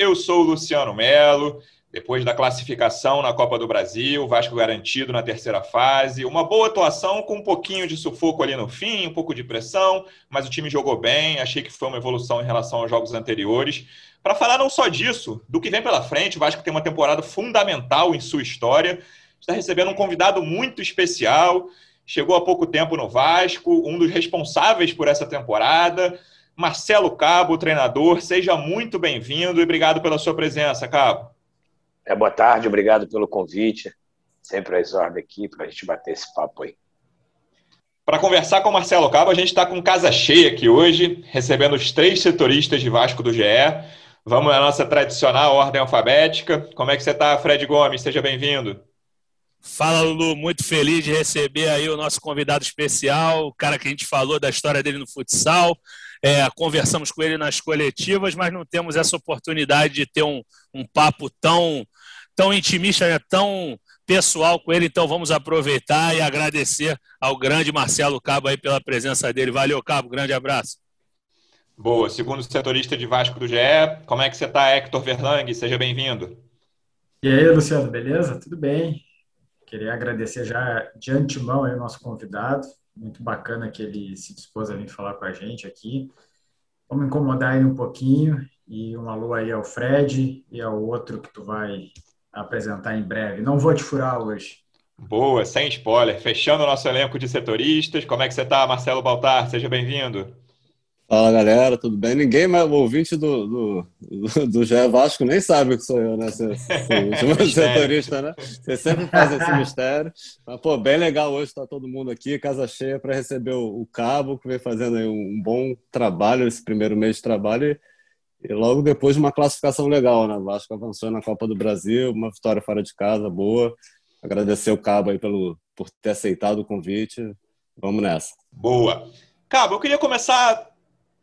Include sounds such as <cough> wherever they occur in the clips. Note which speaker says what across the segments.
Speaker 1: Eu sou o Luciano Melo. Depois da classificação na Copa do Brasil, Vasco garantido na terceira fase, uma boa atuação com um pouquinho de sufoco ali no fim, um pouco de pressão, mas o time jogou bem, achei que foi uma evolução em relação aos jogos anteriores. Para falar não só disso, do que vem pela frente, o Vasco tem uma temporada fundamental em sua história, está recebendo um convidado muito especial, chegou há pouco tempo no Vasco, um dos responsáveis por essa temporada, Marcelo Cabo, treinador, seja muito bem-vindo e obrigado pela sua presença, Cabo.
Speaker 2: É, boa tarde, obrigado pelo convite. Sempre às ordens aqui para a gente bater esse papo aí.
Speaker 1: Para conversar com o Marcelo Cabo, a gente está com casa cheia aqui hoje, recebendo os três setoristas de Vasco do GE. Vamos à nossa tradicional ordem alfabética. Como é que você está, Fred Gomes? Seja bem-vindo.
Speaker 3: Fala, Lulu. Muito feliz de receber aí o nosso convidado especial, o cara que a gente falou da história dele no futsal, é, conversamos com ele nas coletivas, mas não temos essa oportunidade de ter um, um papo tão, tão intimista, né, tão pessoal com ele. Então vamos aproveitar e agradecer ao grande Marcelo Cabo aí pela presença dele. Valeu, Cabo. Grande abraço.
Speaker 1: Boa. Segundo setorista de Vasco do GE, como é que você está, Hector Verlang? Seja bem-vindo.
Speaker 4: E aí, Luciano, beleza? Tudo bem? Queria agradecer já de antemão aí o nosso convidado, muito bacana que ele se dispôs a vir falar com a gente aqui. Vamos incomodar ele um pouquinho e um alô aí ao Fred e ao outro que tu vai apresentar em breve. Não vou te furar hoje.
Speaker 1: Boa, sem spoiler. Fechando o nosso elenco de setoristas. Como é que você está, Marcelo Baltar? Seja bem-vindo.
Speaker 5: Fala galera, tudo bem? Ninguém mais, o ouvinte do, do, do, do Gé Vasco nem sabe que sou eu, né? Ser, ser setorista, né? Você sempre faz esse mistério. Mas, pô, bem legal hoje estar todo mundo aqui, casa cheia, para receber o, o, Cabo, que vem fazendo um, bom trabalho, esse primeiro mês de trabalho, e, e logo depois de uma classificação legal, né? O Vasco avançou na Copa do Brasil, uma vitória fora de casa, boa. Agradecer o Cabo aí pelo, por ter aceitado o convite. Vamos nessa.
Speaker 1: Boa. Cabo, eu queria começar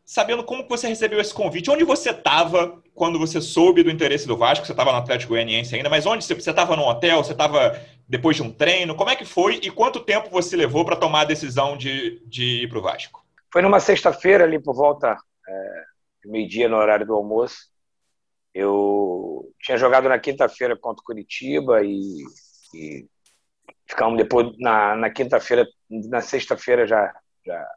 Speaker 1: sabendo como você recebeu esse convite. Onde você estava quando você soube do interesse do Vasco? Você estava no Atlético Goianiense ainda, mas onde você estava no hotel? Você estava depois de um treino? Como é que foi e quanto tempo você levou para tomar a decisão de, de ir para o Vasco?
Speaker 2: Foi numa sexta-feira, ali por volta é, meio-dia, no horário do almoço. Eu tinha jogado na quinta-feira contra o Curitiba e, e ficamos depois, na, na quinta-feira, na sexta-feira já, já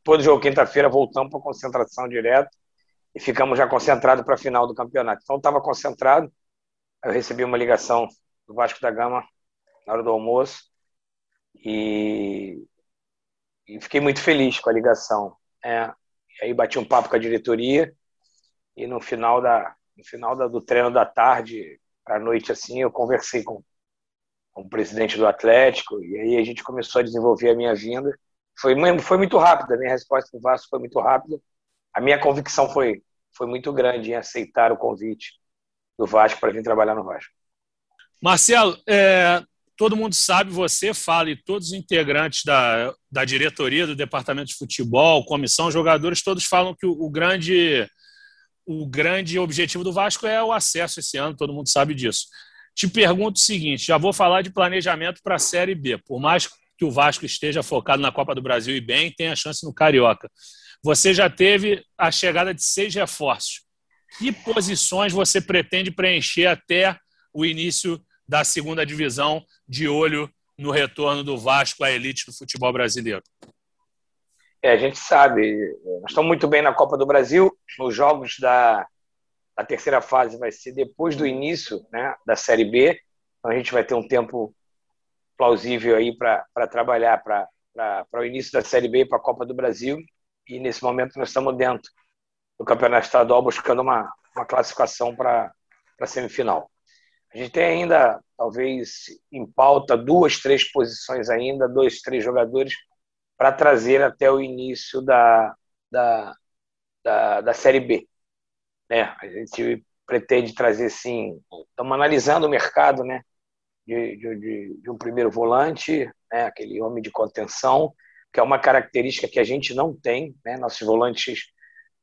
Speaker 2: depois do jogo quinta-feira, voltamos para concentração direto e ficamos já concentrados para a final do campeonato. Então, estava concentrado. Eu recebi uma ligação do Vasco da Gama na hora do almoço e, e fiquei muito feliz com a ligação. É, aí bati um papo com a diretoria e no final da no final da, do treino da tarde à noite assim eu conversei com, com o presidente do Atlético e aí a gente começou a desenvolver a minha vinda foi, foi muito rápida, a minha resposta para o Vasco foi muito rápida. A minha convicção foi, foi muito grande em aceitar o convite do Vasco para vir trabalhar no Vasco.
Speaker 3: Marcelo, é, todo mundo sabe, você fala e todos os integrantes da, da diretoria do departamento de futebol, comissão, jogadores, todos falam que o, o grande o grande objetivo do Vasco é o acesso esse ano, todo mundo sabe disso. Te pergunto o seguinte: já vou falar de planejamento para a Série B. Por mais que o Vasco esteja focado na Copa do Brasil e bem, tem a chance no Carioca. Você já teve a chegada de seis reforços. Que posições você pretende preencher até o início da segunda divisão, de olho no retorno do Vasco à elite do futebol brasileiro?
Speaker 2: É, a gente sabe, nós estamos muito bem na Copa do Brasil. Os jogos da, da terceira fase vai ser depois do início né, da Série B. Então a gente vai ter um tempo plausível aí para trabalhar para o início da Série B para a Copa do Brasil. E nesse momento nós estamos dentro do Campeonato Estadual buscando uma, uma classificação para a semifinal. A gente tem ainda, talvez, em pauta, duas, três posições ainda, dois, três jogadores para trazer até o início da, da, da, da Série B. Né? A gente pretende trazer, sim, estamos analisando o mercado, né? De, de, de, um primeiro volante, né, aquele homem de contenção, que é uma característica que a gente não tem. Né? Nossos volantes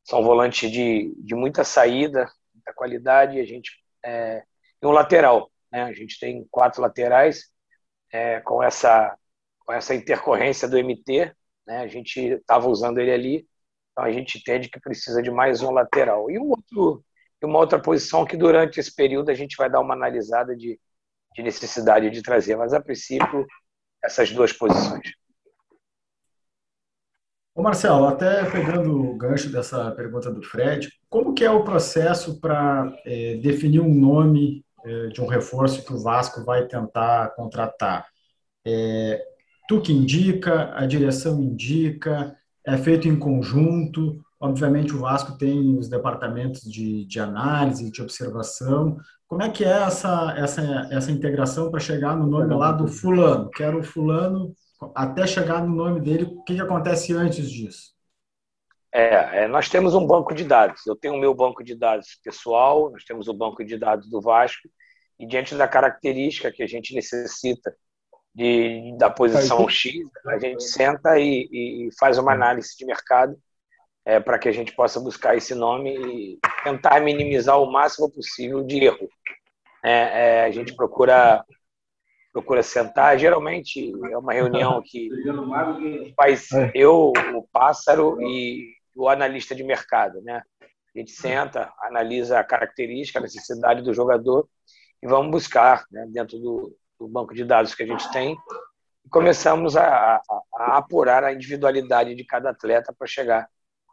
Speaker 2: são volantes de, de muita saída, muita qualidade, e a gente é, e um lateral. Né? A gente tem quatro laterais é, com, essa, com essa intercorrência do MT. Né? A gente estava usando ele ali, então a gente entende que precisa de mais um lateral. E um outro, uma outra posição que durante esse período a gente vai dar uma analisada de, de necessidade de trazer, mas a princípio essas duas posições.
Speaker 4: Ô Marcelo, até pegando o gancho dessa pergunta do Fred, como que é o processo para é, definir um nome é, de um reforço que o Vasco vai tentar contratar? É, tu que indica, a direção indica, é feito em conjunto, obviamente o Vasco tem os departamentos de, de análise, de observação, como é que é essa, essa, essa integração para chegar no nome lá do fulano? Quero o fulano até chegar no nome dele, o que, que acontece antes disso?
Speaker 2: É, é, nós temos um banco de dados. Eu tenho o meu banco de dados pessoal, nós temos o banco de dados do Vasco, e diante da característica que a gente necessita de, da posição X, a gente senta e, e faz uma análise de mercado é, para que a gente possa buscar esse nome e tentar minimizar o máximo possível de erro. É, é, a gente procura procura sentar. Geralmente é uma reunião <laughs> que faz eu, o pássaro e o analista de mercado, né? A gente senta, analisa a característica, a necessidade do jogador e vamos buscar, né, dentro do, do, banco de dados que a gente tem, e começamos a, a, a apurar a individualidade de cada atleta para chegar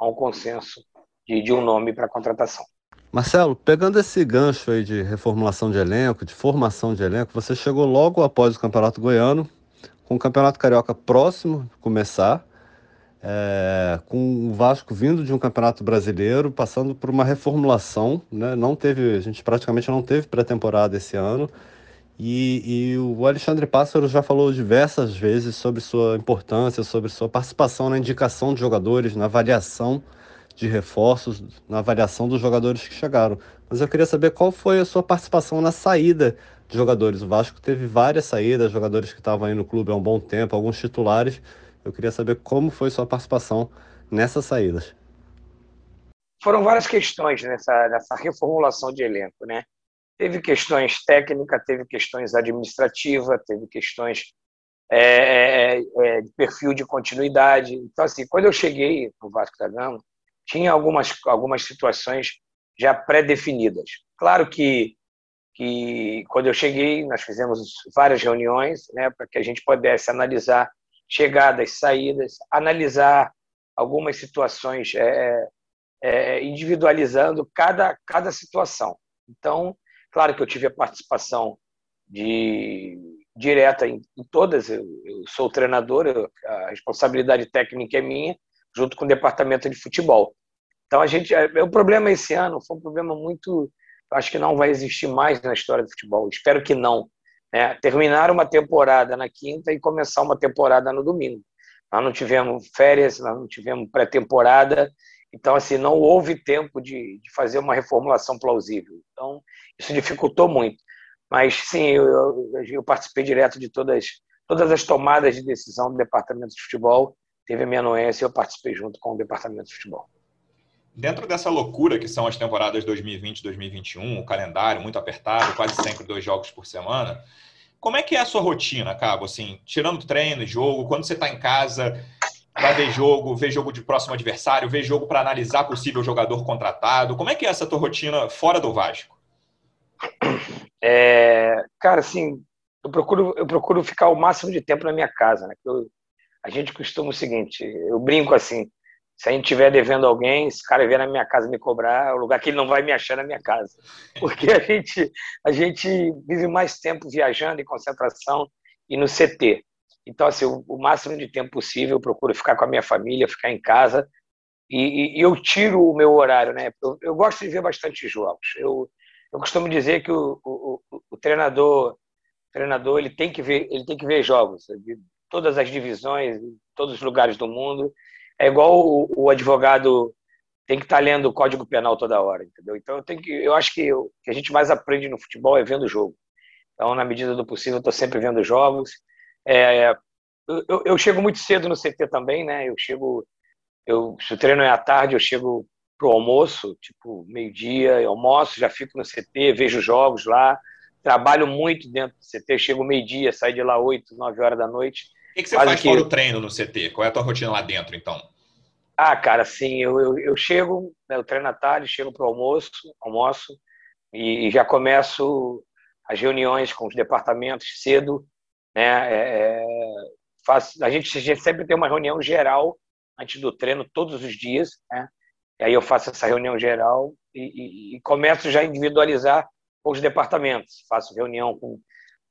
Speaker 2: a um consenso de, de um nome para contratação.
Speaker 5: Marcelo, pegando esse gancho aí de reformulação de elenco, de formação de elenco, você chegou logo após o Campeonato Goiano, com o Campeonato Carioca próximo de começar, é, com o Vasco vindo de um Campeonato Brasileiro, passando por uma reformulação, né? Não teve, a gente praticamente não teve pré-temporada esse ano. E, e, o Alexandre Pássaro já falou diversas vezes sobre sua importância, sobre sua participação na indicação de jogadores, na avaliação de reforços na avaliação dos jogadores que chegaram. Mas eu queria saber qual foi a sua participação na saída de jogadores. O Vasco teve várias saídas, jogadores que estavam aí no clube há um bom tempo, alguns titulares. Eu queria saber como foi sua participação nessas saídas.
Speaker 2: Foram várias questões nessa, nessa reformulação de elenco, né? Teve questões técnicas, teve questões administrativas, teve questões é, é, é, de perfil de continuidade. Então, assim, quando eu cheguei no Vasco da Gama, tinha algumas, algumas situações já pré-definidas. Claro que, que quando eu cheguei, nós fizemos várias reuniões né, para que a gente pudesse analisar chegadas, saídas, analisar algumas situações é, é, individualizando cada, cada situação. Então, claro que eu tive a participação de, direta em, em todas, eu, eu, sou treinador, eu, a responsabilidade técnica é minha, junto com o departamento de futebol. Então a gente, é, o problema esse ano foi um problema muito, acho que não vai existir mais na história do futebol. Espero que não. Né? Terminar uma temporada na quinta e começar uma temporada no domingo. Nós não tivemos férias, nós não tivemos pré-temporada, então assim não houve tempo de, de fazer uma reformulação plausível. Então isso dificultou muito. Mas sim, eu, eu, eu participei direto de todas todas as tomadas de decisão do departamento de futebol teve a minha anuência e eu participei junto com o departamento de futebol.
Speaker 1: Dentro dessa loucura que são as temporadas 2020 2021, o calendário muito apertado, quase sempre dois jogos por semana, como é que é a sua rotina, Cabo? Assim, tirando treino, jogo, quando você está em casa, vai ver jogo, ver jogo de próximo adversário, ver jogo para analisar possível jogador contratado. Como é que é essa tua rotina fora do Vasco?
Speaker 2: É, cara, assim, eu procuro, eu procuro ficar o máximo de tempo na minha casa, né? Eu, a gente costuma o seguinte, eu brinco assim, se a gente estiver devendo alguém, esse cara vier na minha casa me cobrar, é o lugar que ele não vai me achar na minha casa. <laughs> Porque a gente, a gente vive mais tempo viajando em concentração e no CT. Então, assim, o, máximo de tempo possível eu procuro ficar com a minha família, ficar em casa. E, e, e eu tiro o meu horário, né? Eu, eu, gosto de ver bastante jogos. Eu, eu costumo dizer que o, o, o treinador, o treinador ele tem que ver, ele tem que ver jogos todas as divisões, todos os lugares do mundo. É igual o, o advogado tem que estar tá lendo o Código Penal toda hora, entendeu? Então eu tenho que, eu acho que o que a gente mais aprende no futebol é vendo o jogo. Então, na medida do possível, eu estou sempre vendo jogos. É, eu, eu, chego muito cedo no CT também, né? Eu chego, eu, se o treino é à tarde, eu chego pro almoço, tipo meio-dia, almoço, já fico no CT, vejo jogos lá, trabalho muito dentro do CT, chego meio-dia, saio de lá 8, 9 horas da noite.
Speaker 1: O que, que você faz que... fora o treino no CT? Qual é a tua rotina lá dentro, então?
Speaker 2: Ah, cara, sim, eu, eu, eu chego, né, eu treino à tarde, chego pro almoço, almoço, e já começo as reuniões com os departamentos cedo, né? É, é faz, a, gente, a gente sempre tem uma reunião geral antes do treino, todos os dias, né? E aí eu faço essa reunião geral e, e, e começo já a individualizar os departamentos. Faço reunião com,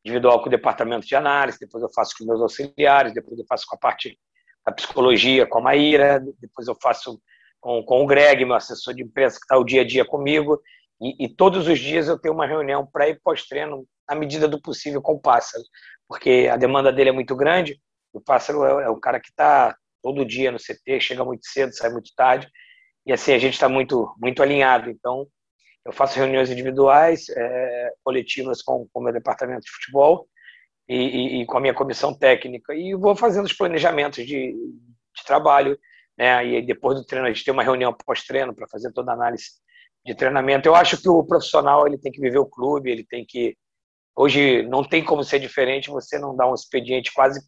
Speaker 2: individual com o departamento de análise, depois eu faço com meus auxiliares, depois eu faço com a parte da psicologia, com a Maíra, depois eu faço com, com o Greg, meu assessor de imprensa, que está o dia a dia comigo, e, e, todos os dias eu tenho uma reunião pré e pós-treino, na medida do possível, com o Pássaro, porque a demanda dele é muito grande, o Pássaro é, é o cara que está todo dia no CT, chega muito cedo, sai muito tarde, e assim a gente está muito muito alinhado. Então eu faço reuniões individuais, é, coletivas com o meu departamento de futebol e, e, e, com a minha comissão técnica e vou fazendo os planejamentos de, de trabalho, né? E depois do treino a gente tem uma reunião pós-treino para fazer toda a análise de treinamento. Eu acho que o profissional ele tem que viver o clube, ele tem que hoje não tem como ser diferente. Você não dá um expediente quase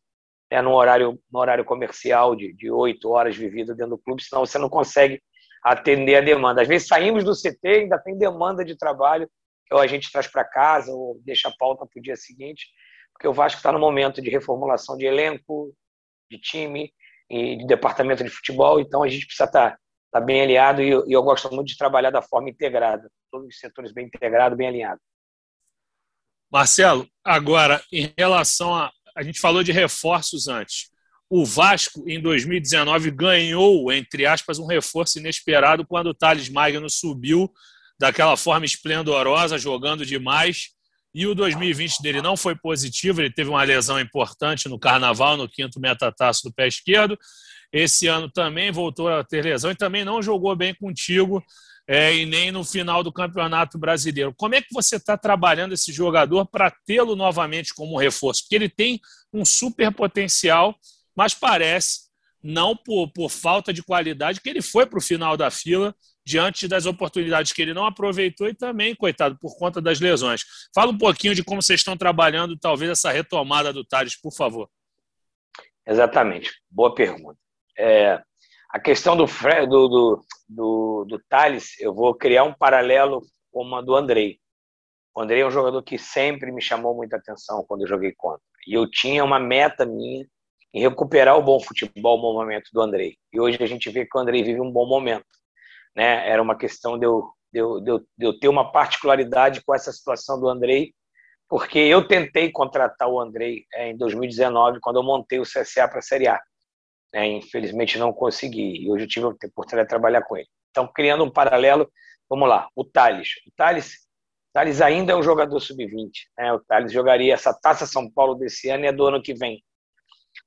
Speaker 2: é, no horário no horário comercial de de oito horas vivido dentro do clube, senão você não consegue atender a demanda. Às vezes saímos do CT, ainda tem demanda de trabalho, que ou a gente traz para casa ou deixa a pauta para o dia seguinte, porque o Vasco está no momento de reformulação de elenco, de time e de departamento de futebol, então a gente precisa estar tá, tá bem alinhado e eu, e eu gosto muito de trabalhar da forma integrada, todos os setores bem integrados, bem alinhados.
Speaker 3: Marcelo, agora, em relação a. A gente falou de reforços antes o Vasco, em 2019, ganhou, entre aspas, um reforço inesperado quando o Thales Magno subiu daquela forma esplendorosa, jogando demais. E o 2020 dele não foi positivo, ele teve uma lesão importante no carnaval, no quinto metataço do pé esquerdo. Esse ano também voltou a ter lesão e também não jogou bem contigo é, e nem no final do Campeonato Brasileiro. Como é que você está trabalhando esse jogador para tê-lo novamente como reforço? Porque ele tem um super potencial mas parece, não por, por falta de qualidade, que ele foi para o final da fila diante das oportunidades que ele não aproveitou e também, coitado, por conta das lesões. Fala um pouquinho de como vocês estão trabalhando, talvez, essa retomada do Thales, por favor.
Speaker 2: Exatamente, boa pergunta. É, a questão do, do, do, do, do Thales, eu vou criar um paralelo com a do Andrei. O Andrei é um jogador que sempre me chamou muita atenção quando eu joguei contra. E eu tinha uma meta minha em recuperar o bom futebol, o bom momento do Andrei. E hoje a gente vê que o Andrei vive um bom momento. Né? Era uma questão de eu, de, eu, de, eu, de eu ter uma particularidade com essa situação do Andrei, porque eu tentei contratar o Andrei é, em 2019, quando eu montei o CSA para a Série A. É, infelizmente não consegui, e hoje eu tive a oportunidade de trabalhar com ele. Então, criando um paralelo, vamos lá, o Thales. O Thales, Thales ainda é um jogador sub-20. Né? O Thales jogaria essa Taça São Paulo desse ano e é do ano que vem.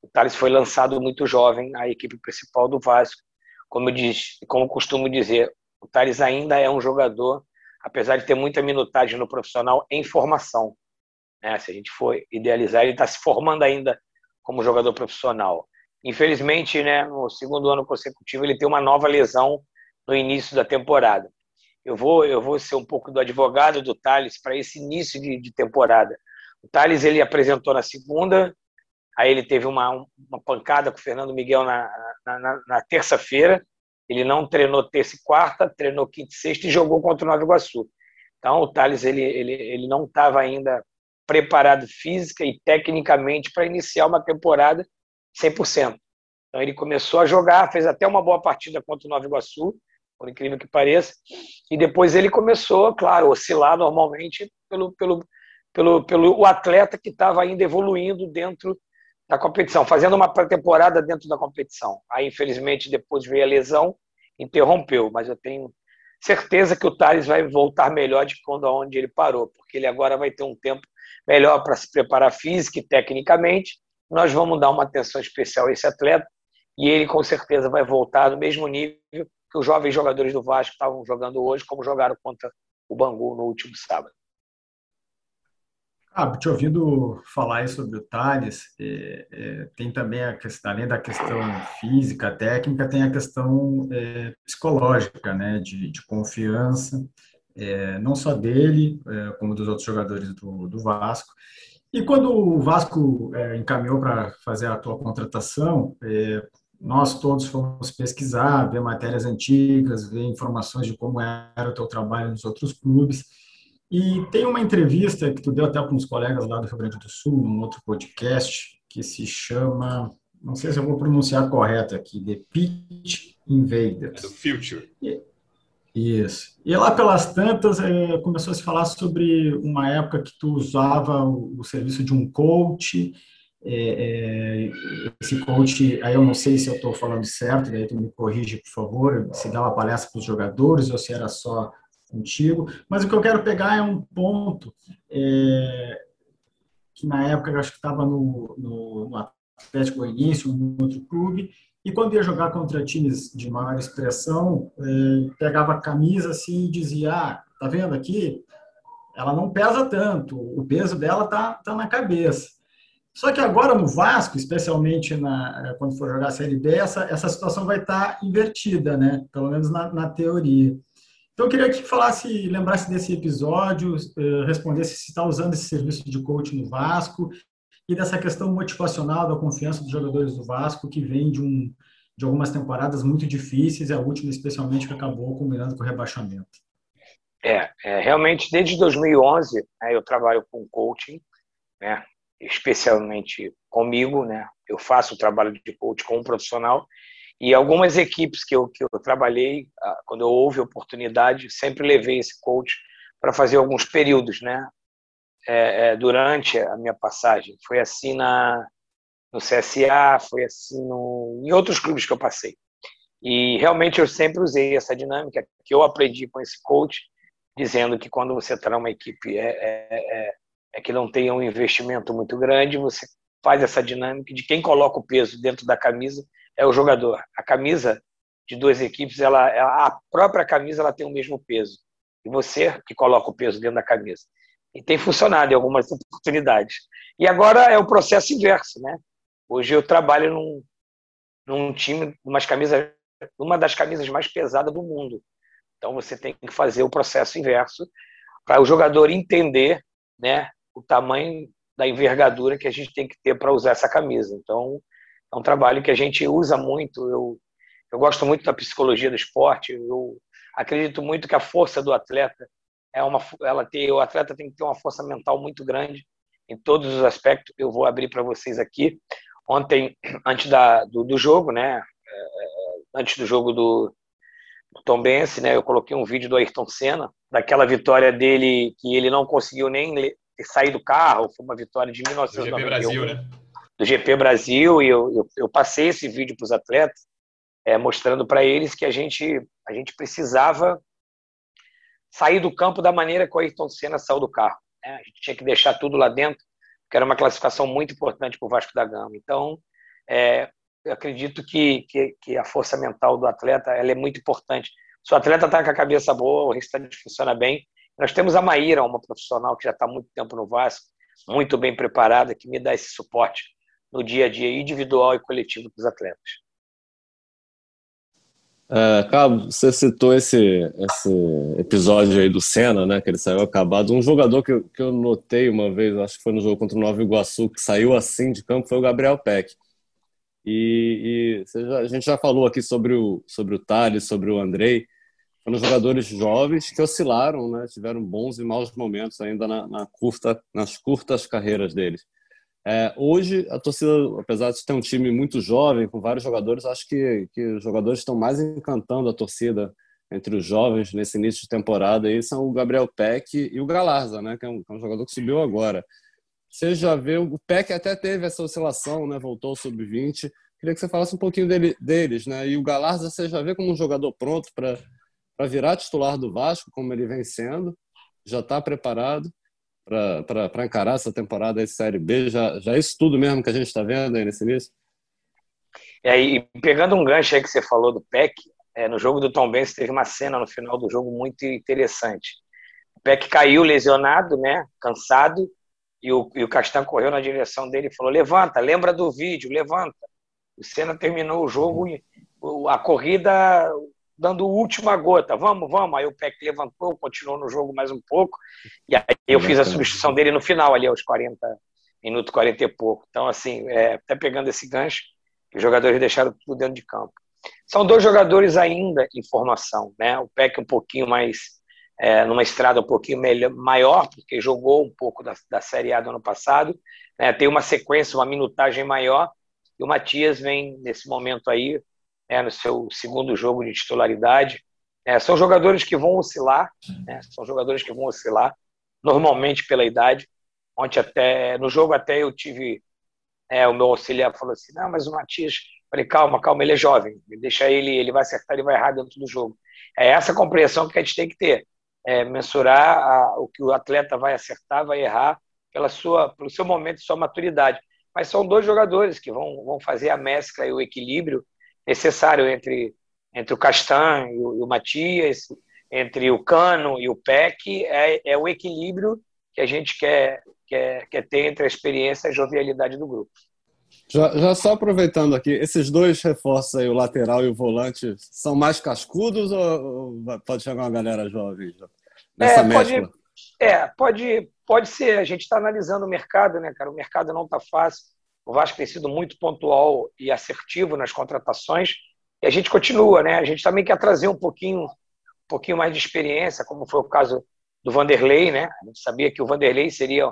Speaker 2: O Thales foi lançado muito jovem à equipe principal do Vasco. Como eu, diz, como costumo dizer, o Thales ainda é um jogador, apesar de ter muita minutagem no profissional, em formação. Né? Se a gente for idealizar, ele está se formando ainda como jogador profissional. Infelizmente, né, no segundo ano consecutivo, ele tem uma nova lesão no início da temporada. Eu vou, eu vou ser um pouco do advogado do Thales para esse início de, de temporada. O Thales ele apresentou na segunda, Aí ele teve uma, uma pancada com o Fernando Miguel na, na, na, na terça-feira. Ele não treinou terça e quarta, treinou quinta e sexta e jogou contra o Nova Iguaçu. Então o Thales ele, ele, ele não estava ainda preparado física e tecnicamente para iniciar uma temporada 100%. Então ele começou a jogar, fez até uma boa partida contra o Nova Iguaçu, por incrível que pareça, e depois ele começou, claro, oscilar normalmente pelo, pelo, pelo, pelo o atleta que estava ainda evoluindo dentro da competição, fazendo uma pré-temporada dentro da competição. Aí, infelizmente, depois veio a lesão, interrompeu, mas eu tenho certeza que o Thales vai voltar melhor de quando aonde ele parou, porque ele agora vai ter um tempo melhor para se preparar física e tecnicamente. Nós vamos dar uma atenção especial a esse atleta e ele com certeza vai voltar no mesmo nível que os jovens jogadores do Vasco estavam jogando hoje, como jogaram contra o Bangu no último sábado.
Speaker 4: Ah, te ouvindo falar sobre o Thales, é, é, tem também a questão, além da questão física, técnica, tem a questão é, psicológica, né, de, de confiança, é, não só dele, é, como dos outros jogadores do, do Vasco. E quando o Vasco é, encaminhou para fazer a tua contratação, nós todos fomos pesquisar, ver matérias antigas, ver informações de como era o teu trabalho nos outros clubes. E tem uma entrevista que tu deu até para uns colegas lá do Rio Grande do Sul, num outro podcast, que se chama, não sei se eu vou pronunciar correto aqui, The Pitch Invaders.
Speaker 1: É do Future.
Speaker 4: Isso. E lá pelas tantas é, começou a se falar sobre uma época que tu usava o, o serviço de um coach. É, é, esse coach, aí eu não sei se eu estou falando certo, daí tu me corrige, por favor, se dava palestra para os jogadores ou se era só contigo. Mas o que eu quero pegar é um ponto é, que na época eu acho que estava no, no, no Atlético Goianiense, um outro clube, e quando ia jogar contra times de maior expressão, é, pegava a camisa assim e dizia: ah, tá vendo aqui? Ela não pesa tanto, o peso dela tá, tá na cabeça. Só que agora no Vasco, especialmente na, quando for jogar a Série B, essa, essa situação vai estar tá invertida, né? Pelo menos na, na teoria. Então, eu queria que falasse, lembrasse desse episódio, eh, respondesse se está usando esse serviço de coach no Vasco e dessa questão motivacional da confiança dos jogadores do Vasco, que vem de, um, de algumas temporadas muito difíceis, e a última, especialmente, que acabou combinando com o rebaixamento.
Speaker 2: É, é realmente, desde 2011, né, eu trabalho com coaching, né, especialmente comigo, né, eu faço o trabalho de coach com um profissional, e algumas equipes que eu, que eu trabalhei, ah, quando eu houve oportunidade, sempre levei esse coach para fazer alguns períodos, né? É, é, durante a minha passagem. Foi assim na, no CSA, foi assim no, em outros clubes que eu passei. E realmente eu sempre usei essa dinâmica que eu aprendi com esse coach, dizendo que quando você está numa equipe é, é, é, é que não tem um investimento muito grande, você faz essa dinâmica de quem coloca o peso dentro da camisa é o jogador. A camisa de duas equipes, ela, a própria camisa ela tem o mesmo peso. E você que coloca o peso dentro da camisa. E tem funcionado em algumas oportunidades. E agora é o processo inverso, né? Hoje eu trabalho num, num time, umas camisas, uma das camisas mais pesadas do mundo. Então você tem que fazer o processo inverso para o jogador entender, né, o tamanho da envergadura que a gente tem que ter para usar essa camisa. Então é um trabalho que a gente usa muito. Eu, eu gosto muito da psicologia do esporte. Eu acredito muito que a força do atleta é uma, ela tem, o atleta tem que ter uma força mental muito grande em todos os aspectos. Eu vou abrir para vocês aqui. Ontem, <clears throat> antes da, do, do jogo, né? É, antes do jogo do, do Tom Bense, né? Eu coloquei um vídeo do Ayrton Senna, daquela vitória dele que ele não conseguiu nem sair do carro. Foi uma vitória de 1991. Do GP Brasil, né? do GP Brasil e eu, eu, eu passei esse vídeo para os atletas, é, mostrando para eles que a gente, a gente precisava sair do campo da maneira que o Ayrton Senna saiu do carro. Né? A gente tinha que deixar tudo lá dentro, que era uma classificação muito importante para o Vasco da Gama. Então, é, eu acredito que, que, que, a força mental do atleta ela é muito importante. Se o atleta está com a cabeça boa, o restante funciona bem. Nós temos a Maíra, uma profissional que já está muito tempo no Vasco, muito bem preparada, que me dá esse suporte no dia a dia individual e coletivo dos atletas.
Speaker 5: É, Cabo, você citou esse, esse episódio aí do Senna, né, que ele saiu acabado. Um jogador que, que eu notei uma vez, acho que foi no jogo contra o Nova Iguaçu, que saiu assim de campo, foi o Gabriel Peck. E, e já, a gente já falou aqui sobre o, sobre o Thales, sobre o Andrei. Foram jogadores jovens que oscilaram, né, tiveram bons e maus momentos ainda na, na curta, nas curtas carreiras deles. É, hoje, a torcida, apesar de ter um time muito jovem, com vários jogadores, acho que, que os jogadores estão mais encantando a torcida entre os jovens nesse início de temporada aí são o Gabriel Peck e o Galarza, né, que é um, que é um jogador que subiu agora. Você já vê, o Peck até teve essa oscilação, né, voltou ao sub-20. Queria que você falasse um pouquinho dele, deles, né? E o Galarza você já vê como um jogador pronto para virar titular do Vasco, como ele vem sendo, já está preparado para encarar essa temporada de Série B? Já, já é isso tudo mesmo que a gente está vendo aí nesse início?
Speaker 2: É, e pegando um gancho aí que você falou do PEC, é, no jogo do Tom Benz teve uma cena no final do jogo muito interessante. O Peck caiu lesionado, né, cansado, e o, e o Castan correu na direção dele e falou: Levanta, lembra do vídeo, levanta. O Senna terminou o jogo, a corrida dando a última gota. Vamos, vamos. Aí o Peck levantou, continuou no jogo mais um pouco. E aí eu fiz a substituição dele no final, ali aos 40 minutos, 40 e pouco. Então, assim, é, até pegando esse gancho, os jogadores deixaram tudo dentro de campo. São dois jogadores ainda em formação, né? O Peck um pouquinho mais é, numa estrada um pouquinho melhor, maior, porque jogou um pouco da, da Série A do ano passado, né? tem uma sequência, uma minutagem maior, e o Matias vem nesse momento aí, né, no seu segundo jogo de titularidade. É, são jogadores que vão oscilar, né? são jogadores que vão oscilar, normalmente pela idade. Ontem até, no jogo até eu tive, é, o meu auxiliar falou assim, não, mas o Matias, falei, calma, calma, ele é jovem, deixa ele, ele vai acertar, ele vai errar dentro do jogo. É essa compreensão que a gente tem que ter é, mensurar a, o que o atleta vai acertar, vai errar, pela sua, pelo seu momento e sua maturidade. Mas são dois jogadores que vão, vão fazer a mescla e o equilíbrio necessário entre, entre o Castan e o, e o Matias, entre o Cano e o Peck, é, é o equilíbrio que a gente quer, quer, quer ter entre a experiência e a jovialidade do grupo.
Speaker 5: Já, já, só aproveitando aqui, esses dois reforços aí, o lateral e o volante, são mais cascudos ou, ou pode chegar uma galera jovem? Já? nessa é,
Speaker 2: pode, é, pode, pode ser. A gente está analisando o mercado, né, cara? O mercado não está fácil. O Vasco tem sido muito pontual e assertivo nas contratações e a gente continua, né? A gente também quer trazer um pouquinho, um pouquinho mais de experiência, como foi o caso do Vanderlei, né? A gente sabia que o Vanderlei seria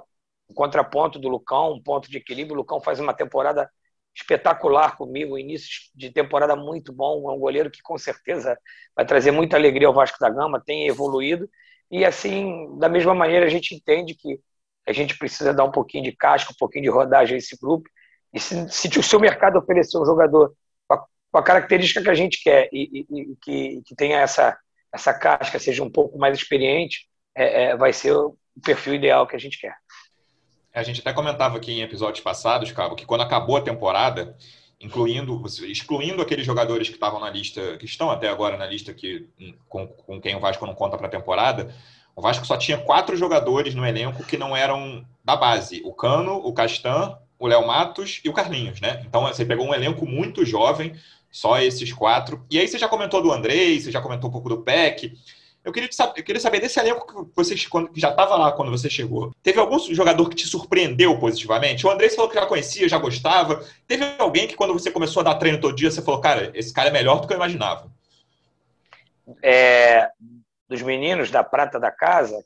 Speaker 2: um contraponto do Lucão, um ponto de equilíbrio. O Lucão faz uma temporada espetacular comigo, início de temporada muito bom, é um goleiro que com certeza vai trazer muita alegria ao Vasco da Gama, tem evoluído e assim, da mesma maneira, a gente entende que a gente precisa dar um pouquinho de casca, um pouquinho de rodagem a esse grupo. E se, se o seu mercado oferecer um jogador com a, característica que a gente quer e, e, e que, que, tenha essa, essa casca, seja um pouco mais experiente, é, é, vai ser o perfil ideal que a gente quer.
Speaker 1: A gente até comentava aqui em episódios passados, Cabo, que quando acabou a temporada, incluindo, excluindo aqueles jogadores que estavam na lista, que estão até agora na lista que, com, com quem o Vasco não conta para a temporada, o Vasco só tinha quatro jogadores no elenco que não eram da base: o Cano, o Castan, o Léo Matos e o Carlinhos, né? Então você pegou um elenco muito jovem, só esses quatro. E aí você já comentou do Andrei, você já comentou um pouco do Peck. Eu queria, saber, eu queria saber desse elenco que, você, que já estava lá quando você chegou. Teve algum jogador que te surpreendeu positivamente? O André falou que já conhecia, já gostava. Teve alguém que, quando você começou a dar treino todo dia, você falou, cara, esse cara é melhor do que eu imaginava?
Speaker 2: É, dos meninos da prata da casa?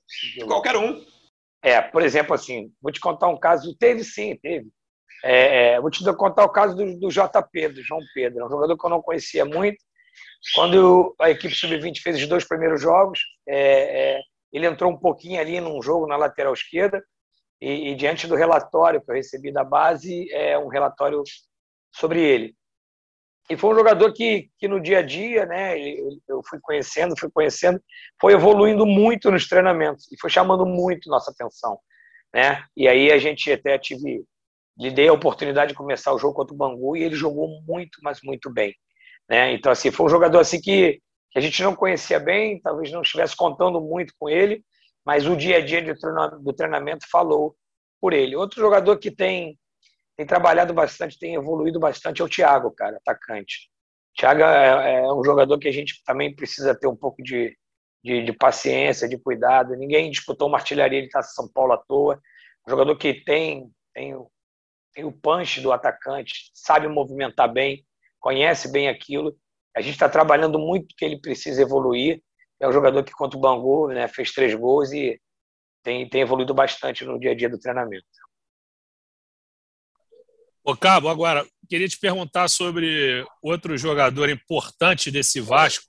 Speaker 1: Qualquer um.
Speaker 2: É, por exemplo, assim, vou te contar um caso. Teve sim, teve. É, é, vou te contar o caso do, do JP, do João Pedro, um jogador que eu não conhecia muito quando a equipe sub-20 fez os dois primeiros jogos, é, é, ele entrou um pouquinho ali num jogo na lateral esquerda e, e, diante do relatório que eu recebi da base, é um relatório sobre ele. E foi um jogador que, que no dia a dia, né, eu fui conhecendo, fui conhecendo, foi evoluindo muito nos treinamentos e foi chamando muito nossa atenção, né? E aí a gente até tive, lhe dei a oportunidade de começar o jogo contra o Bangu e ele jogou muito, mas muito bem. Né? Então, assim, foi um jogador assim que, que a gente não conhecia bem, talvez não estivesse contando muito com ele, mas o dia a dia do treinamento falou por ele. Outro jogador que tem, tem trabalhado bastante, tem evoluído bastante é o Thiago, cara, atacante. O Thiago é, é um jogador que a gente também precisa ter um pouco de, de, de paciência, de cuidado. Ninguém disputou uma artilharia, ele está São Paulo à toa. Um jogador que tem, tem, tem o punch do atacante, sabe movimentar bem, conhece bem aquilo. A gente está trabalhando muito que ele precisa evoluir. É um jogador que, contra o Bangu, né, fez três gols e tem, tem evoluído bastante no dia a dia do treinamento.
Speaker 3: Ô, Cabo, agora, queria te perguntar sobre outro jogador importante desse Vasco.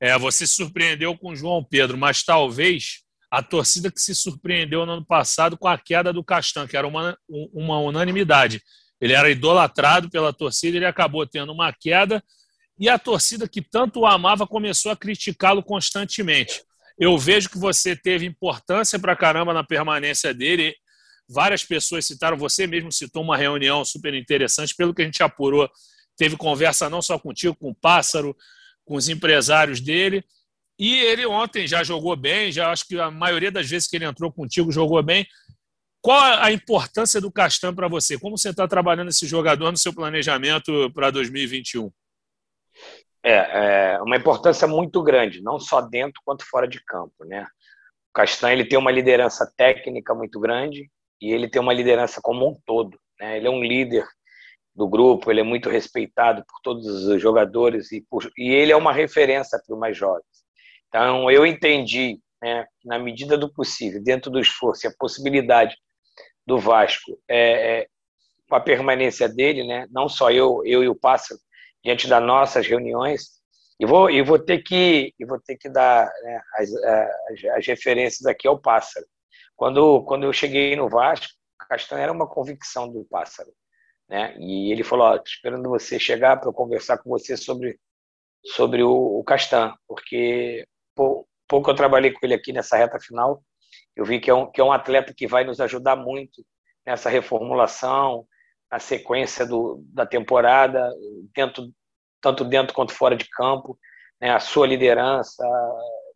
Speaker 3: É, você se surpreendeu com o João Pedro, mas talvez a torcida que se surpreendeu no ano passado com a queda do Castan, que era uma, uma unanimidade. Ele era idolatrado pela torcida, ele acabou tendo uma queda e a torcida que tanto o amava começou a criticá-lo constantemente. Eu vejo que você teve importância para caramba na permanência dele. Várias pessoas citaram, você mesmo citou uma reunião super interessante, pelo que a gente apurou. Teve conversa não só contigo, com o Pássaro, com os empresários dele. E ele ontem já jogou bem, já acho que a maioria das vezes que ele entrou contigo jogou bem. Qual a importância do Castan para você? Como você está trabalhando esse jogador no seu planejamento para 2021?
Speaker 2: É, é uma importância muito grande, não só dentro quanto fora de campo, né? O Castan ele tem uma liderança técnica muito grande e ele tem uma liderança como um todo. Né? Ele é um líder do grupo, ele é muito respeitado por todos os jogadores e, por, e ele é uma referência para os mais jovens. Então, eu entendi, né, na medida do possível, dentro do esforço a possibilidade do Vasco, é, é, com a permanência dele, né, não só eu, eu e o Pássaro, diante das nossas reuniões, e vou, e vou ter que e vou ter que dar né, as, as, as, referências aqui ao Pássaro. Quando, quando eu cheguei no Vasco, Castanha era uma convicção do Pássaro. Né? E ele falou: oh, esperando você chegar para conversar com você sobre, sobre o, o Castan, porque pouco eu trabalhei com ele aqui nessa reta final, eu vi que é um, que é um atleta que vai nos ajudar muito nessa reformulação, na sequência do, da temporada, dentro, tanto dentro quanto fora de campo, né? a sua liderança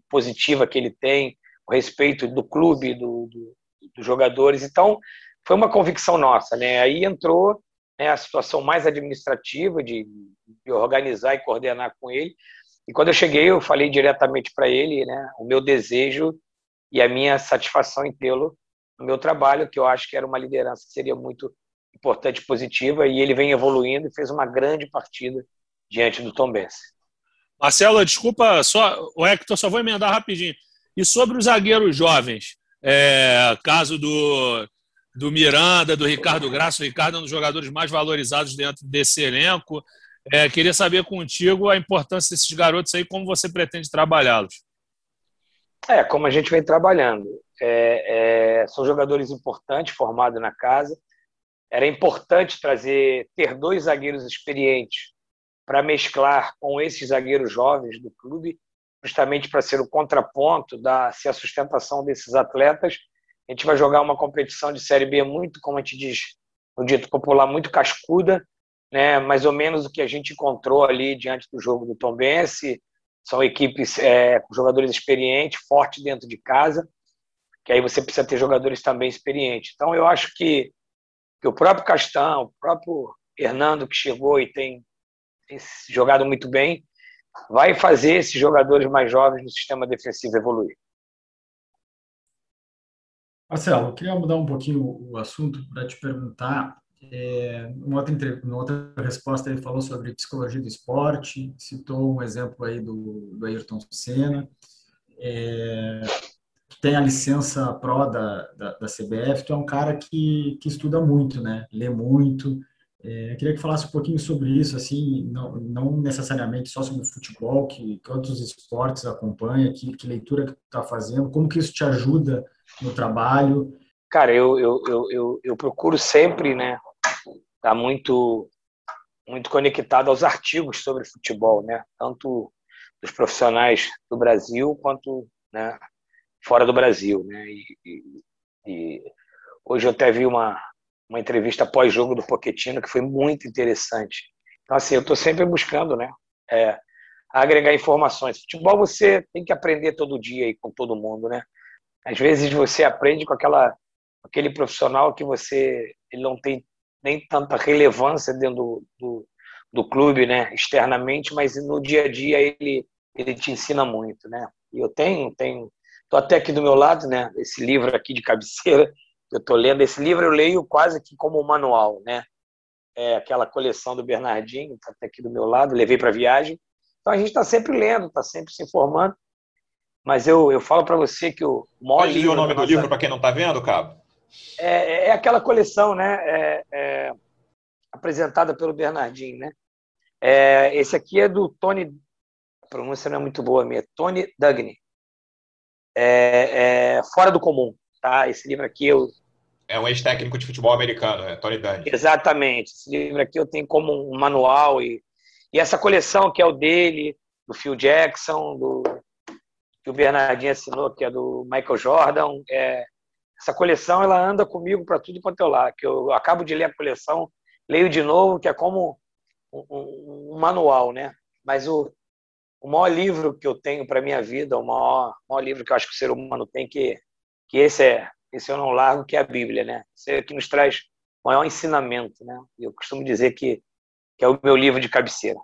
Speaker 2: positiva que ele tem, o respeito do clube, do, do, dos jogadores. Então, foi uma convicção nossa. Né? Aí entrou né, a situação mais administrativa de, de, organizar e coordenar com ele. E quando eu cheguei, eu falei diretamente para ele né, o meu desejo e a minha satisfação em tê-lo no meu trabalho, que eu acho que era uma liderança que seria muito importante positiva, e ele vem evoluindo e fez uma grande partida diante do Tom Benz.
Speaker 3: Marcelo, desculpa, só, o Hector, só vou emendar rapidinho. E sobre os zagueiros jovens, é, caso do, do Miranda, do Ricardo Graça. O Ricardo é um dos jogadores mais valorizados dentro desse elenco. É, queria saber contigo a importância desses garotos aí, como você pretende trabalhá-los.
Speaker 2: É, como a gente vem trabalhando. É, é, são jogadores importantes, formados na casa. Era importante trazer, ter dois zagueiros experientes para mesclar com esses zagueiros jovens do clube, justamente para ser o contraponto, da ser a sustentação desses atletas a gente vai jogar uma competição de Série B muito, como a gente diz no dito popular, muito cascuda, né? mais ou menos o que a gente encontrou ali diante do jogo do Tom Bense. São equipes é, com jogadores experientes, fortes dentro de casa, que aí você precisa ter jogadores também experientes. Então, eu acho que, que o próprio Castão, o próprio Hernando, que chegou e tem, tem jogado muito bem, vai fazer esses jogadores mais jovens no sistema defensivo evoluir.
Speaker 4: Marcelo, eu queria mudar um pouquinho o assunto para te perguntar. É, uma, outra, uma outra resposta ele falou sobre psicologia do esporte, citou um exemplo aí do, do Ayrton Senna, é, tem a licença pró da, da, da, CBF, tu é um cara que, que estuda muito, né? Lê muito. É, eu queria que falasse um pouquinho sobre isso, assim, não, não necessariamente só sobre futebol, que, que outros esportes acompanha, que, que leitura que tu está fazendo, como que isso te ajuda no trabalho?
Speaker 2: Cara, eu, eu, eu, eu, eu procuro sempre, né, estar tá muito, muito conectado aos artigos sobre futebol, né, tanto dos profissionais do Brasil quanto, né, fora do Brasil, né, e, e, e hoje eu até vi uma, uma entrevista pós-jogo do Pochettino que foi muito interessante. Então, assim, eu estou sempre buscando, né, é, agregar informações. Futebol você tem que aprender todo dia aí com todo mundo, né? Às vezes você aprende com aquela aquele profissional que você ele não tem nem tanta relevância dentro do, do, do clube, né, externamente, mas no dia a dia ele ele te ensina muito, né? E eu tenho tenho tô até aqui do meu lado, né, esse livro aqui de cabeceira eu estou lendo esse livro eu leio quase que como um manual, né? É aquela coleção do Bernardinho, está até aqui do meu lado, levei para viagem. Então a gente está sempre lendo, está sempre se informando. Mas eu, eu falo para você que o
Speaker 1: maior Pode o nome do livro para quem não está vendo, Cabo?
Speaker 2: É, é, aquela coleção, né? É, é, apresentada pelo Bernardinho, né? É, esse aqui é do Tony. A pronúncia não é muito boa minha. Tony Dugny. É, é, Fora do comum, tá? Esse livro aqui eu.
Speaker 1: É um ex-técnico de futebol americano, é Tony Dugny.
Speaker 2: Exatamente. Esse livro aqui eu tenho como um manual e, e essa coleção que é o dele, do Phil Jackson, do que o Bernardinho assinou, que é do Michael Jordan. É, essa coleção ela anda comigo para tudo quanto eu lá. Que eu acabo de ler a coleção, leio de novo, que é como um, um, um manual, né? Mas o, o maior livro que eu tenho para minha vida, o maior, maior livro que eu acho que o ser humano tem que que esse é esse eu não largo, que é a Bíblia, né? Esse é que nos traz o maior ensinamento, né? Eu costumo dizer que, que é o meu livro de cabeceira.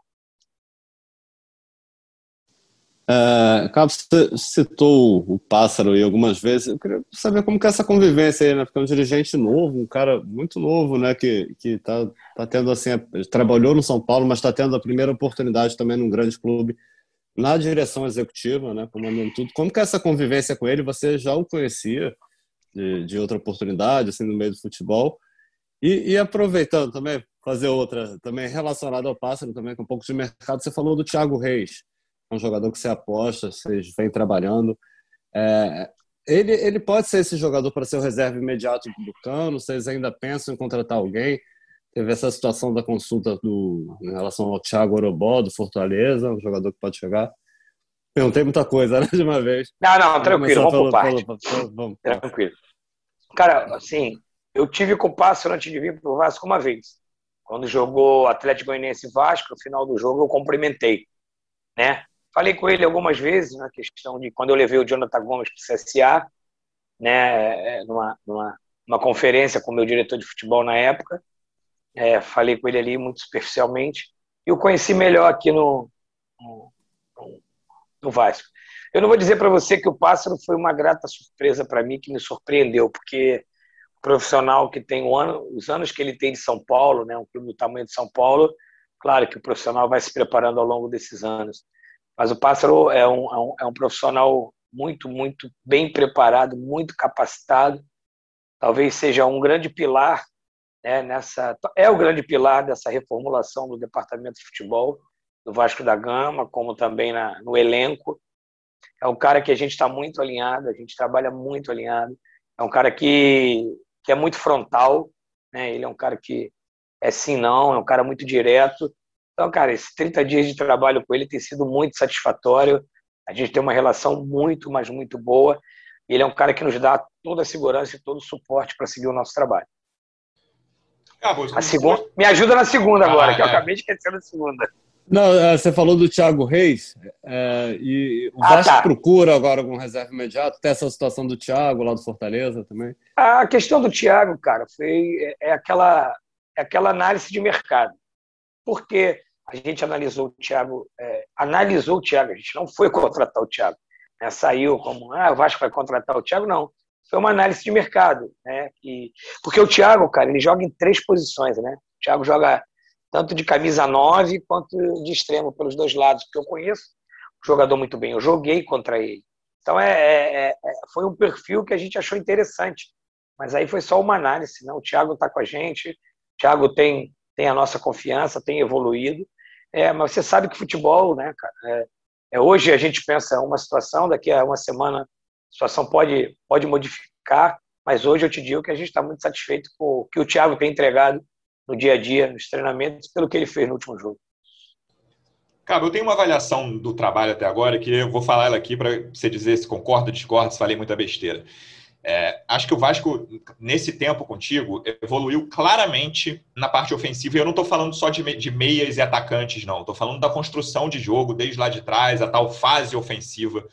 Speaker 5: É, Cabo, você citou o pássaro aí algumas vezes. Eu queria saber como que é essa convivência aí, né? Porque é um dirigente novo, um cara muito novo, né? Que, que tá, tá tendo assim, trabalhou no São Paulo, mas está tendo a primeira oportunidade também num grande clube na direção executiva, né? Comandando tudo. Como que é essa convivência com ele? Você já o conhecia de, de outra oportunidade, assim, no meio do futebol? E, e, aproveitando também, fazer outra também relacionada ao pássaro, também com um pouco de mercado. Você falou do Thiago Reis é um jogador que você aposta, vocês vêm trabalhando. É, ele, ele pode ser esse jogador para ser o reserva imediato do Cano? Vocês ainda pensam em contratar alguém? Teve essa situação da consulta do, em relação ao Thiago Orobó, do Fortaleza, um jogador que pode chegar. Perguntei muita coisa, né, de uma vez.
Speaker 2: Não, não, tranquilo, vamos por parte. vamos, tranquilo. Cara, assim, eu tive com o Pássaro antes de vir para o Vasco uma vez. Quando jogou Atlético Goianiense Vasco, no final do jogo eu cumprimentei, né? Falei com ele algumas vezes na questão de quando eu levei o Jonathan Gomes para o CSA, né, é, numa, numa, numa conferência com o meu diretor de futebol na época. É, falei com ele ali muito superficialmente. E o conheci melhor aqui no, no, no Vasco. Eu não vou dizer para você que o Pássaro foi uma grata surpresa para mim, que me surpreendeu, porque o profissional que tem ano, os anos que ele tem de São Paulo, né, um clube do tamanho de São Paulo, claro que o profissional vai se preparando ao longo desses anos. Mas o Pássaro é um, é um, é um profissional muito, muito bem preparado, muito capacitado. Talvez seja um grande pilar né, nessa. É o grande pilar dessa reformulação do departamento de futebol do Vasco da Gama, como também na, no elenco. É um cara que a gente está muito alinhado, a gente trabalha muito alinhado. É um cara que, que é muito frontal, né? ele é um cara que é sim, não, é um cara muito direto. Então, cara, esses 30 dias de trabalho com ele tem sido muito satisfatório. A gente tem uma relação muito, mas muito boa. E ele é um cara que nos dá toda a segurança e todo o suporte para seguir o nosso trabalho. Acabou. A segunda, me ajuda na segunda ah, agora, é. que eu é. acabei de esquecer na segunda.
Speaker 5: Não, é, você falou do Thiago Reis, é, e o ah, Vasco tá. procura agora algum reserva imediato? Tem essa situação do Thiago lá do Fortaleza também?
Speaker 2: A questão do Thiago, cara, foi, é, aquela, é aquela análise de mercado. Porque a gente analisou o Thiago, é, analisou o Thiago, a gente não foi contratar o Thiago. Né? Saiu como, ah, o Vasco vai contratar o Thiago, não. Foi uma análise de mercado. Né? E, porque o Thiago, cara, ele joga em três posições, né? O Thiago joga tanto de camisa 9 quanto de extremo pelos dois lados, porque eu conheço o jogador muito bem, eu joguei contra ele. Então é, é, é, é foi um perfil que a gente achou interessante. Mas aí foi só uma análise, não? O Thiago está com a gente, o Thiago tem, tem a nossa confiança, tem evoluído. É, mas você sabe que futebol, né, cara? É, é, hoje a gente pensa uma situação, daqui a uma semana a situação pode, pode modificar, mas hoje eu te digo que a gente está muito satisfeito com o que o Thiago tem entregado no dia a dia, nos treinamentos, pelo que ele fez no último jogo.
Speaker 1: Cara, eu tenho uma avaliação do trabalho até agora que eu vou falar ela aqui para você dizer se concorda, discorda, se falei muita besteira. É, acho que o Vasco, nesse tempo contigo, evoluiu claramente na parte ofensiva. E eu não estou falando só de, de, meias e atacantes, não. Estou falando da construção de jogo desde lá de trás, a tal fase ofensiva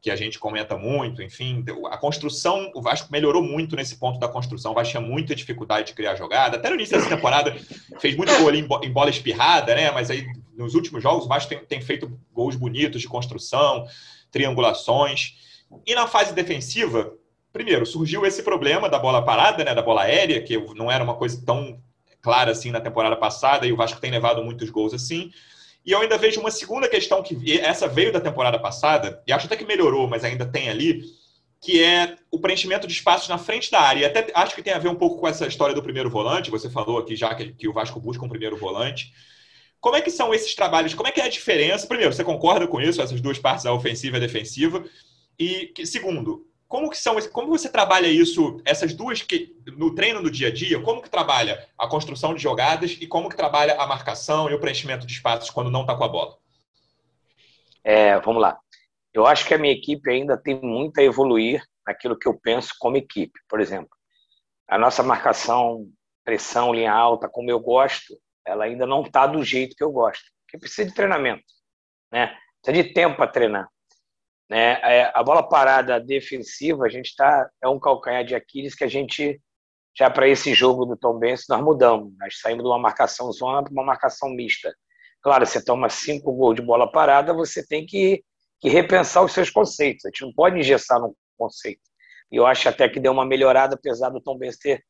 Speaker 1: que a gente comenta muito. Enfim, a construção, o Vasco melhorou muito nesse ponto da construção. O Vasco tinha muita dificuldade de criar jogada. Até no início dessa temporada fez muito gol em, em bola espirrada, né? Mas aí nos últimos jogos o Vasco tem, tem feito gols bonitos de construção, triangulações. E na fase defensiva, primeiro, surgiu esse problema da bola parada, né, da bola aérea, que não era uma coisa tão clara assim na temporada passada, e o Vasco tem levado muitos gols assim. E eu ainda vejo uma segunda questão que essa veio da temporada passada, e acho até que melhorou, mas ainda tem ali, que é o preenchimento de espaços na frente da área. E até acho que tem a ver um pouco com essa história do primeiro volante, você falou aqui já que, que o Vasco busca um primeiro volante. Como é que são esses trabalhos? Como é que é a diferença? Primeiro, você concorda com isso, essas duas partes, a ofensiva e a defensiva? E segundo, como que são, como você trabalha isso, essas duas que no treino do dia a dia, como que trabalha a construção de jogadas e como que trabalha a marcação e o preenchimento de espaços quando não está com a bola?
Speaker 2: É, vamos lá. Eu acho que a minha equipe ainda tem muito a evoluir naquilo que eu penso como equipe. Por exemplo, a nossa marcação, pressão, linha alta, como eu gosto, ela ainda não está do jeito que eu gosto, porque precisa de treinamento, né? precisa de tempo para treinar. Né? É, a bola parada defensiva, a gente está é um calcanhar de Aquiles que a gente já para esse jogo do Tom Benz nós mudamos, nós saímos de uma marcação zona para uma marcação mista. Claro, você toma cinco gols de bola parada, você tem que, que repensar os seus conceitos. A gente não pode engessar no conceito. E eu acho até que deu uma melhorada, apesar do Tom Benz ter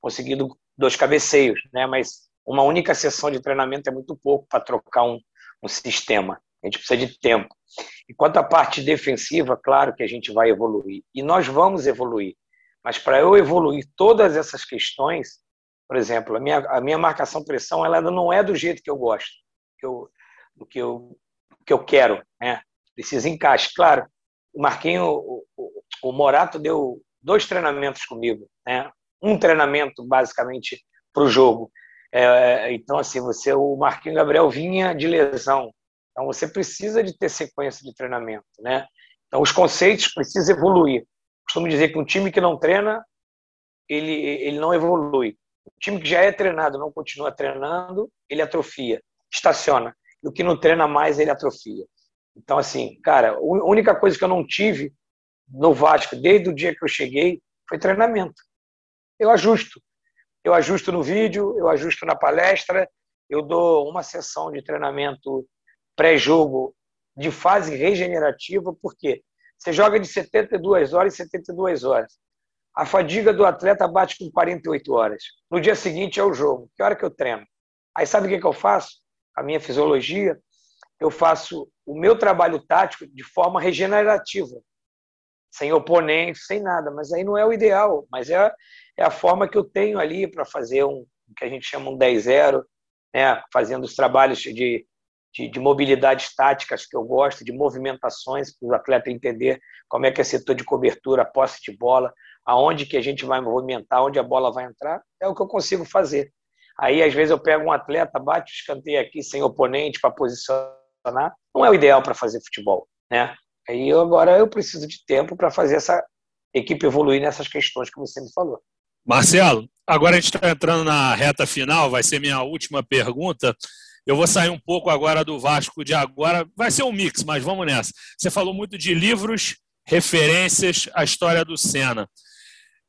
Speaker 2: conseguido dois cabeceios, né? Mas uma única sessão de treinamento é muito pouco para trocar um, um sistema. A gente precisa de tempo. E quanto à parte defensiva, claro que a gente vai evoluir. E nós vamos evoluir. Mas para eu evoluir todas essas questões, por exemplo, a minha, a minha marcação-pressão ela não é do jeito que eu gosto, que eu, do que eu, que eu quero. Né? Precisa encaixe. Claro, o Marquinho, o, o, o Morato deu dois treinamentos comigo. Né? Um treinamento, basicamente, para o jogo. É, então, assim, você, o Marquinho Gabriel vinha de lesão. Então, você precisa de ter sequência de treinamento, né? Então, os conceitos precisam evoluir. Costumo dizer que um time que não treina, ele, ele não evolui. O time que já é treinado não continua treinando, ele atrofia, estaciona. E o que não treina mais, ele atrofia. Então, assim, cara, a única coisa que eu não tive no Vasco, desde o dia que eu cheguei, foi treinamento. Eu ajusto. Eu ajusto no vídeo, eu ajusto na palestra, eu dou uma sessão de treinamento pré-jogo de fase regenerativa, porque você joga de 72 horas em 72 horas. A fadiga do atleta bate com 48 horas. No dia seguinte é o jogo. Que hora que eu treino? Aí sabe o que, que eu faço? A minha fisiologia, eu faço o meu trabalho tático de forma regenerativa, sem oponente, sem nada. Mas aí não é o ideal, mas é, é a forma que eu tenho ali para fazer um que a gente chama um 10-0, né? fazendo os trabalhos de de, de mobilidades táticas que eu gosto, de movimentações, para o atleta entender como é que é setor de cobertura, posse de bola, aonde que a gente vai movimentar, onde a bola vai entrar, é o que eu consigo fazer. Aí, às vezes, eu pego um atleta, bate o escanteio aqui sem oponente para posicionar, não é o ideal para fazer futebol, né? Aí agora eu preciso de tempo para fazer essa equipe evoluir nessas questões que você me falou.
Speaker 3: Marcelo, agora a gente está entrando na reta final, vai ser minha última pergunta. Eu vou sair um pouco agora do Vasco de agora. Vai ser um mix, mas vamos nessa. Você falou muito de livros, referências à história do Senna.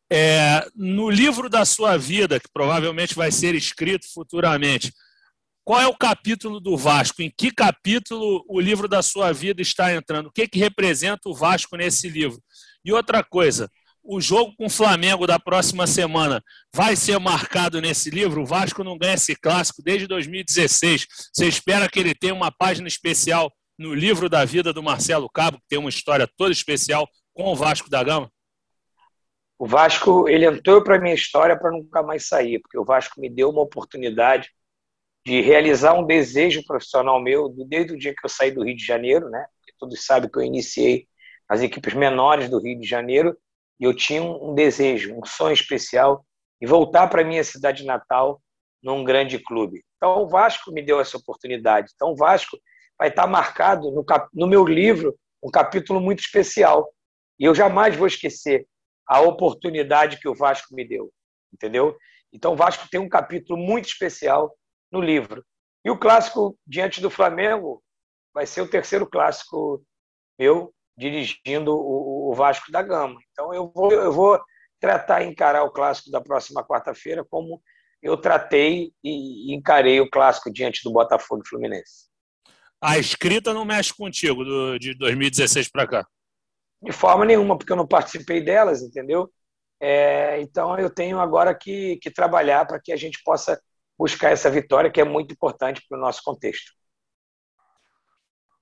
Speaker 3: É, no livro da sua vida, que provavelmente vai ser escrito futuramente, qual é o capítulo do Vasco? Em que capítulo o livro da sua vida está entrando? O que, que representa o Vasco nesse livro? E outra coisa, o jogo com o Flamengo da próxima semana vai ser marcado nesse livro? O Vasco não ganha esse clássico desde 2016. Você espera que ele tenha uma página especial no livro da vida do Marcelo Cabo, que tem uma história toda especial com o Vasco da Gama?
Speaker 2: O Vasco, ele entrou para a minha história para nunca mais sair, porque o Vasco me deu uma oportunidade de realizar um desejo profissional meu desde o dia que eu saí do Rio de Janeiro, né? Todos sabem que eu iniciei as equipes menores do Rio de Janeiro e eu tinha um, desejo, um sonho especial de voltar para minha cidade natal num grande clube. Então o Vasco me deu essa oportunidade. Então o Vasco vai estar marcado no, cap... no meu livro um capítulo muito especial. E eu jamais vou esquecer a oportunidade que o Vasco me deu, entendeu? Então o Vasco tem um capítulo muito especial no livro. E o clássico diante do Flamengo vai ser o terceiro clássico meu dirigindo o, o Vasco da Gama. Então eu vou, eu vou tratar e encarar o clássico da próxima quarta-feira como eu tratei e encarei o clássico diante do Botafogo e Fluminense.
Speaker 3: A escrita não mexe contigo do, de 2016 para cá?
Speaker 2: De forma nenhuma, porque eu não participei delas, entendeu? É, então eu tenho agora que, que trabalhar para que a gente possa buscar essa vitória, que é muito importante para o nosso contexto.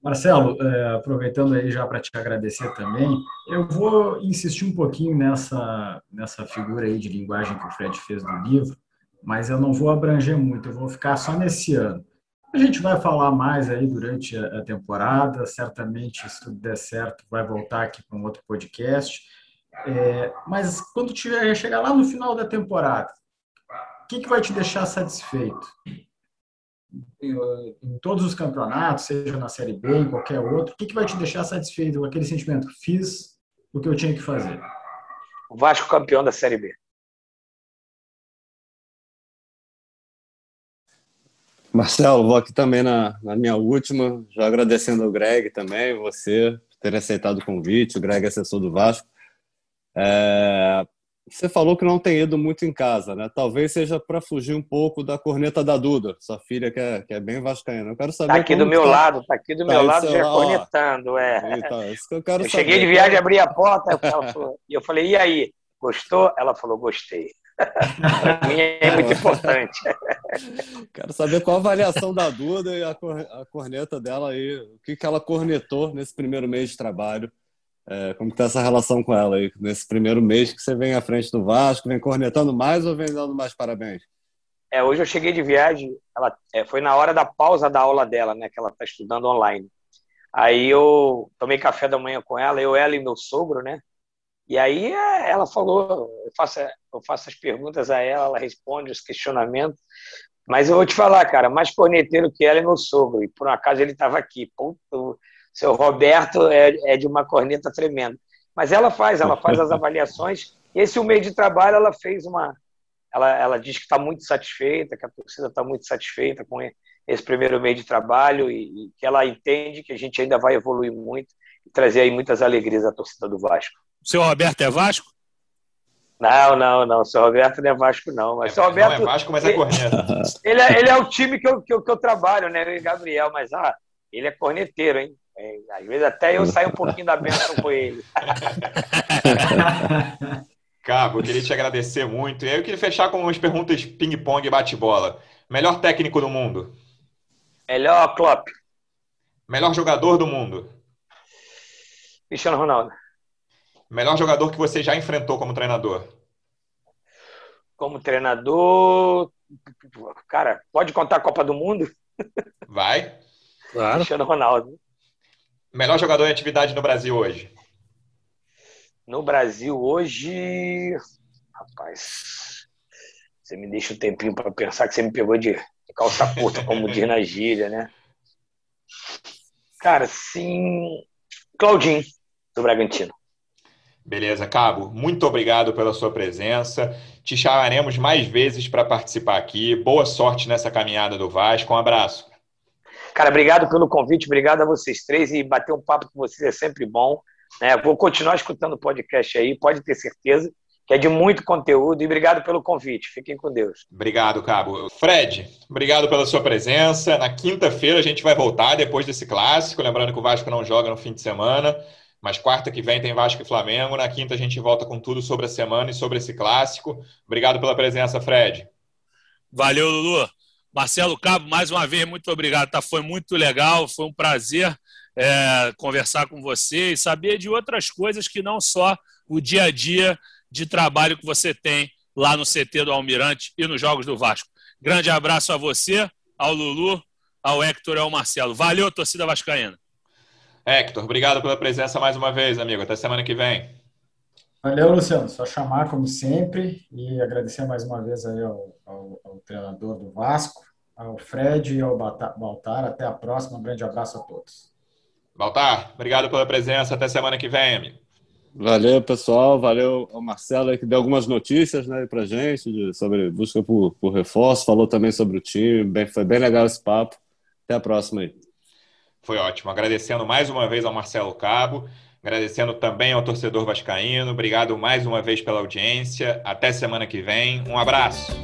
Speaker 4: Marcelo, é, aproveitando aí já para te agradecer também, eu vou insistir um pouquinho nessa, nessa figura aí de linguagem que o Fred fez no livro, mas eu não vou abranger muito, eu vou ficar só nesse ano. A gente vai falar mais aí durante a temporada, certamente, se tudo der certo, vai voltar aqui para um outro podcast. É, mas quando tiver, chegar lá no final da temporada, o que, que vai te deixar satisfeito? Em todos os campeonatos, seja na Série B, em qualquer outro, o que, que vai te deixar satisfeito com aquele sentimento? Fiz o que eu tinha que fazer.
Speaker 2: O Vasco campeão da Série B.
Speaker 5: Marcelo, vou aqui também na, na minha última, já agradecendo ao Greg também, você, por ter aceitado o convite, o Greg é assessor do Vasco. É, você falou que não tem ido muito em casa, né? Talvez seja para fugir um pouco da corneta da Duda, sua filha que é, que é bem vascaína. Eu quero saber.
Speaker 2: Tá aqui do meu tá... lado, tá aqui do tá meu lado já cornetando, é.
Speaker 5: Então, isso que eu quero <laughs>
Speaker 2: eu
Speaker 5: saber.
Speaker 2: cheguei de viagem, abri a porta e eu falei, e aí, gostou? Ela falou, gostei. <laughs> para mim é muito importante. <laughs>
Speaker 5: Quero saber qual a avaliação da Duda e a corneta dela aí, o que, que ela cornetou nesse primeiro mês de trabalho é, como está essa relação com ela aí, nesse primeiro mês que você vem à frente do Vasco, vem cornetando mais ou vem dando mais parabéns?
Speaker 2: É, hoje eu cheguei de viagem, ela é, foi na hora da pausa da aula dela, né, que ela está estudando online. Aí eu tomei café da manhã com ela, eu, ela e meu sogro, né? E aí é, ela falou, eu faço, eu faço as perguntas a ela, ela responde os questionamentos. Mas eu vou te falar, cara, mais corneteiro que ela é meu sogro. E por um acaso ele estava aqui. Puto, seu Roberto é, é de uma corneta tremenda. Mas ela faz, ela faz as avaliações. Esse o meio de trabalho, ela fez uma. Ela, ela diz que está muito satisfeita, que a torcida está muito satisfeita com esse primeiro meio de trabalho e, e, que ela entende que a gente ainda vai evoluir muito e trazer aí muitas alegrias à torcida do Vasco.
Speaker 3: O seu Roberto é Vasco?
Speaker 2: Não, não, não. O seu Roberto não é Vasco, não. Mas é, Roberto,
Speaker 1: não é Vasco, mas é corneta. <laughs>
Speaker 2: Ele, é, ele é o time que eu, que eu, que eu trabalho, né? Eu e Gabriel, mas ah, ele é corneteiro, hein? É, às vezes até eu saio um pouquinho da benção com ele.
Speaker 1: Cabo, eu queria te agradecer muito. E aí eu queria fechar com umas perguntas ping-pong e bate-bola. Melhor técnico do mundo?
Speaker 2: Melhor Klopp.
Speaker 1: Melhor jogador do mundo?
Speaker 2: Cristiano Ronaldo.
Speaker 1: Melhor jogador que você já enfrentou como treinador?
Speaker 2: Como treinador, cara, pode contar a Copa do Mundo?
Speaker 1: Vai.
Speaker 2: Claro. Cristiano Ronaldo.
Speaker 1: Melhor jogador em atividade no Brasil hoje?
Speaker 2: No Brasil hoje. Rapaz, você me deixa um tempinho para pensar que você me pegou de calça curta, como diz na gíria, né? Cara, sim. Claudinho, do Bragantino.
Speaker 1: Beleza, Cabo. Muito obrigado pela sua presença. Te chamaremos mais vezes para participar aqui. Boa sorte nessa caminhada do Vasco. Um abraço.
Speaker 2: Cara, obrigado pelo convite, obrigado a vocês três e bater um papo com vocês é sempre bom. Né? Vou continuar escutando o podcast aí, pode ter certeza que é de muito conteúdo e obrigado pelo convite. Fiquem com Deus.
Speaker 1: Obrigado, Cabo. Fred, obrigado pela sua presença. Na quinta-feira a gente vai voltar depois desse clássico, lembrando que o Vasco não joga no fim de semana, mas quarta que vem tem Vasco e Flamengo. Na quinta a gente volta com tudo sobre a semana e sobre esse clássico. Obrigado pela presença, Fred.
Speaker 3: Valeu, Lulu. Marcelo Cabo, mais uma vez, muito obrigado. Tá? Foi muito legal, foi um prazer é, conversar com você e saber de outras coisas que não só o dia a dia de trabalho que você tem lá no CT do Almirante e nos Jogos do Vasco. Grande abraço a você, ao Lulu, ao Hector e ao Marcelo. Valeu, torcida vascaína.
Speaker 1: Hector, obrigado pela presença mais uma vez, amigo. Até semana que vem.
Speaker 4: Valeu, Luciano. Só chamar, como sempre, e agradecer mais uma vez aí ao, ao, ao treinador do Vasco, ao Fred e ao Baltar. Até a próxima. Um grande abraço a todos.
Speaker 1: Baltar, obrigado pela presença. Até semana que vem, amigo.
Speaker 5: Valeu, pessoal. Valeu ao Marcelo que deu algumas notícias né, para gente de, sobre busca por, por reforço. Falou também sobre o time. Bem, foi bem legal esse papo. Até a próxima aí.
Speaker 1: Foi ótimo. Agradecendo mais uma vez ao Marcelo Cabo. Agradecendo também ao torcedor vascaíno. Obrigado mais uma vez pela audiência. Até semana que vem. Um abraço.